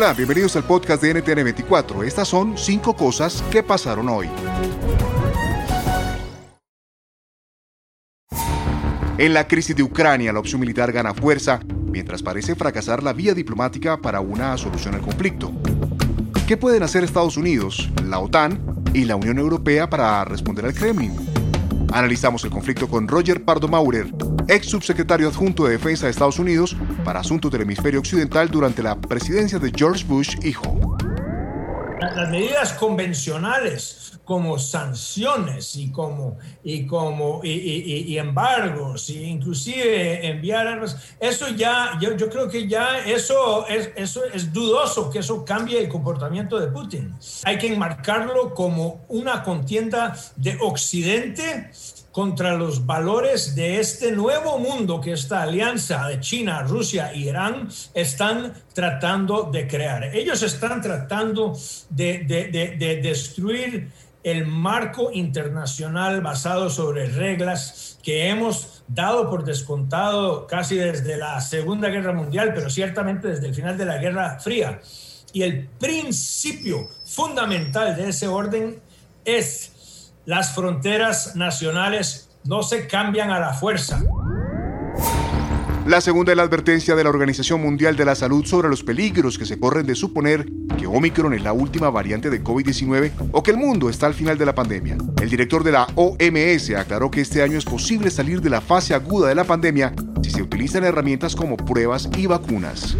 Hola, bienvenidos al podcast de NTN24. Estas son cinco cosas que pasaron hoy. En la crisis de Ucrania, la opción militar gana fuerza, mientras parece fracasar la vía diplomática para una solución al conflicto. ¿Qué pueden hacer Estados Unidos, la OTAN y la Unión Europea para responder al Kremlin? Analizamos el conflicto con Roger Pardo Maurer, ex subsecretario adjunto de Defensa de Estados Unidos para asuntos del hemisferio occidental durante la presidencia de George Bush hijo. Las medidas convencionales como sanciones y como y como y, y, embargos e inclusive enviar armas eso ya yo, yo, creo que ya eso es eso es dudoso que eso cambie el comportamiento de Putin hay que enmarcarlo como una contienda de Occidente contra los valores de este nuevo mundo que esta alianza de China, Rusia e Irán están tratando de crear. Ellos están tratando de, de, de, destruir el marco internacional basado sobre reglas que hemos dado por descontado casi desde la Segunda Guerra Mundial, pero ciertamente desde el final de la Guerra Fría. Y el principio fundamental de ese orden es las fronteras nacionales no se cambian a la fuerza. La segunda es la advertencia de la Organización Mundial de la Salud sobre los peligros que se corren de suponer que Omicron es la última variante de COVID-19 o que el mundo está al final de la pandemia. El director de la OMS aclaró que este año es posible salir de la fase aguda de la pandemia si se utilizan herramientas como pruebas y vacunas.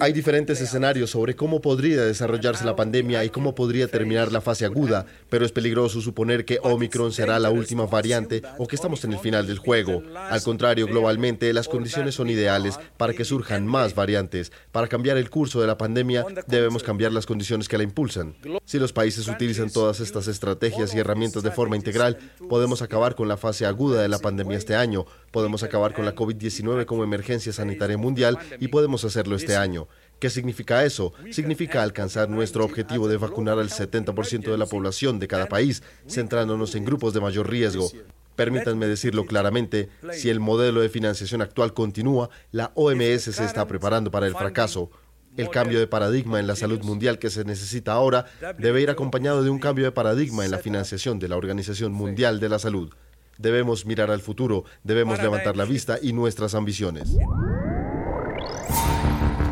Hay diferentes escenarios sobre cómo podría desarrollarse la pandemia y cómo podría terminar la fase aguda, pero es peligroso suponer que Omicron será la última variante o que estamos en el final del juego. Al contrario, globalmente las condiciones son ideales para que surjan más variantes. Para cambiar el curso de la pandemia debemos cambiar las condiciones que la impulsan. Si los países utilizan todas estas estrategias y herramientas de forma integral, podemos acabar con la fase aguda de la pandemia este año, podemos acabar con la COVID-19 como emergencia sanitaria mundial y podemos hacerlo este año. ¿Qué significa eso? Significa alcanzar nuestro objetivo de vacunar al 70% de la población de cada país, centrándonos en grupos de mayor riesgo. Permítanme decirlo claramente, si el modelo de financiación actual continúa, la OMS se está preparando para el fracaso. El cambio de paradigma en la salud mundial que se necesita ahora debe ir acompañado de un cambio de paradigma en la financiación de la Organización Mundial de la Salud. Debemos mirar al futuro, debemos levantar la vista y nuestras ambiciones.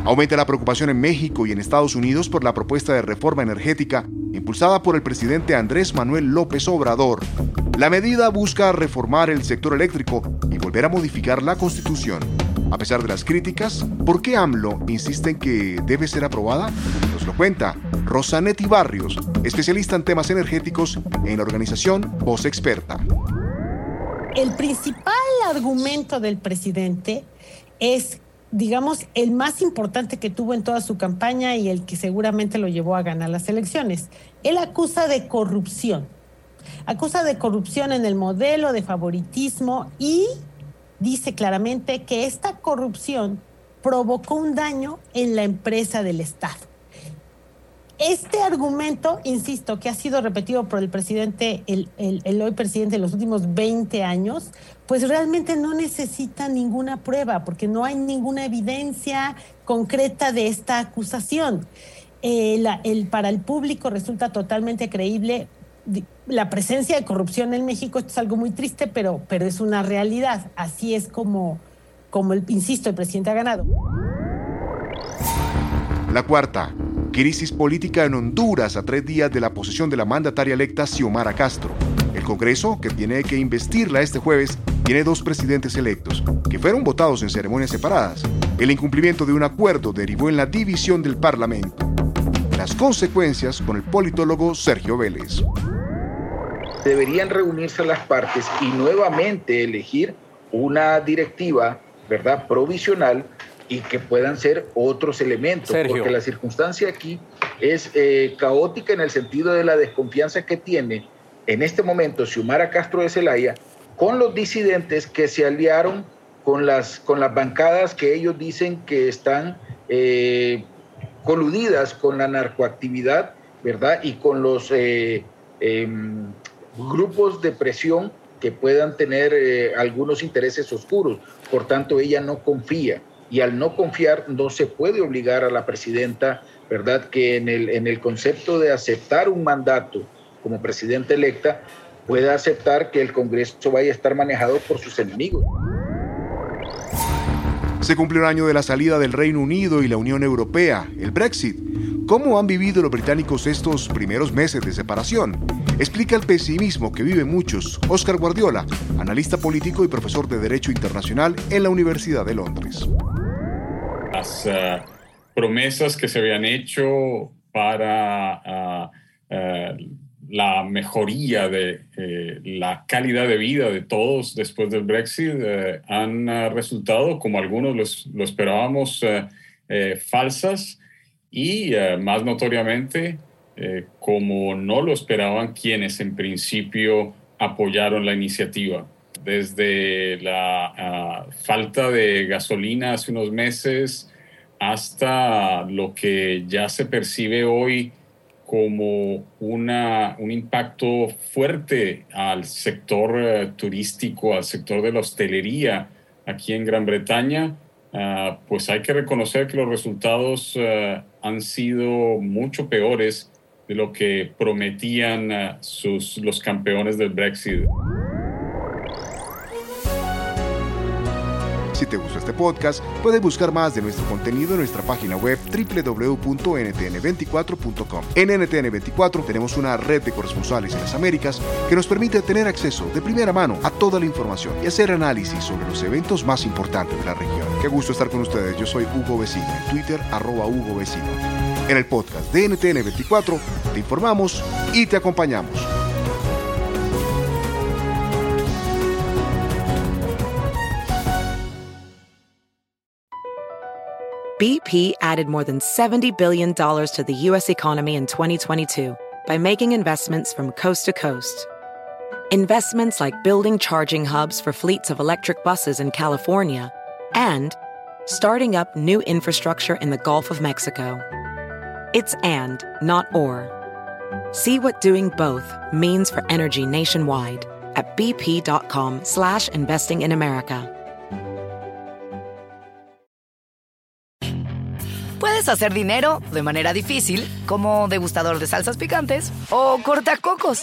Aumenta la preocupación en México y en Estados Unidos por la propuesta de reforma energética impulsada por el presidente Andrés Manuel López Obrador. La medida busca reformar el sector eléctrico y volver a modificar la constitución. A pesar de las críticas, ¿por qué AMLO insiste en que debe ser aprobada? Nos lo cuenta Rosanetti Barrios, especialista en temas energéticos en la organización Voz Experta. El principal argumento del presidente es, digamos, el más importante que tuvo en toda su campaña y el que seguramente lo llevó a ganar las elecciones. Él acusa de corrupción. Acusa de corrupción en el modelo de favoritismo y dice claramente que esta corrupción provocó un daño en la empresa del Estado. Este argumento, insisto, que ha sido repetido por el presidente, el, hoy presidente en los últimos 20 años, pues realmente no necesita ninguna prueba, porque no hay ninguna evidencia concreta de esta acusación. Eh, el, para el público resulta totalmente creíble la presencia de corrupción en México, esto es algo muy triste, pero, pero es una realidad. Así es como, como el, insisto, el presidente ha ganado. La cuarta, crisis política en Honduras a tres días de la posesión de la mandataria electa Xiomara Castro. El Congreso, que tiene que investirla este jueves, tiene dos presidentes electos, que fueron votados en ceremonias separadas. El incumplimiento de un acuerdo derivó en la división del Parlamento. Las consecuencias con el politólogo Sergio Vélez. Deberían reunirse las partes y nuevamente elegir una directiva, ¿verdad?, provisional y que puedan ser otros elementos, porque la circunstancia aquí es eh, caótica en el sentido de la desconfianza que tiene en este momento Xiomara Castro de Celaya con los disidentes que se aliaron con las, con las bancadas que ellos dicen que están eh, coludidas con la narcoactividad, ¿verdad? Y con los eh, em, grupos de presión que puedan tener eh, algunos intereses oscuros. Por tanto, ella no confía. Y al no confiar, no se puede obligar a la presidenta, ¿verdad? Que en el, en el concepto de aceptar un mandato como presidenta electa, pueda aceptar que el Congreso vaya a estar manejado por sus enemigos. Se cumplió un año de la salida del Reino Unido y la Unión Europea, el Brexit. ¿Cómo han vivido los británicos estos primeros meses de separación? Explica el pesimismo que viven muchos Oscar Guardiola, analista político y profesor de Derecho Internacional en la Universidad de Londres. Las eh, promesas que se habían hecho para uh, la mejoría de eh, la calidad de vida de todos después del Brexit eh, han ah, resultado, como algunos lo esperábamos, eh, falsas y más notoriamente como no lo esperaban quienes en principio apoyaron la iniciativa. Desde la ah, falta de gasolina hace unos meses hasta lo que ya se percibe hoy como una, un impacto fuerte al sector eh, turístico, al sector de la hostelería aquí en Gran Bretaña, ah, pues hay que reconocer que los resultados eh, han sido mucho peores de lo que prometían sus, los campeones del Brexit. Si te gustó este podcast, puedes buscar más de nuestro contenido en nuestra página web www.ntn24.com. En NTN24 tenemos una red de corresponsales en las Américas que nos permite tener acceso de primera mano a toda la información y hacer análisis sobre los eventos más importantes de la región. Qué gusto estar con ustedes. Yo soy Hugo Vecino, en Twitter arroba Hugo Vecino. En el podcast de NTN24 te informamos y te acompañamos. BP added more than $70 billion to the U.S. economy in 2022 by making investments from coast to coast. Investments like building charging hubs for fleets of electric buses in California and starting up new infrastructure in the Gulf of Mexico. It's and, not or. See what doing both means for energy nationwide at bp.com slash investing in America. Puedes hacer dinero de manera difícil, como degustador de salsas picantes, o cortacocos,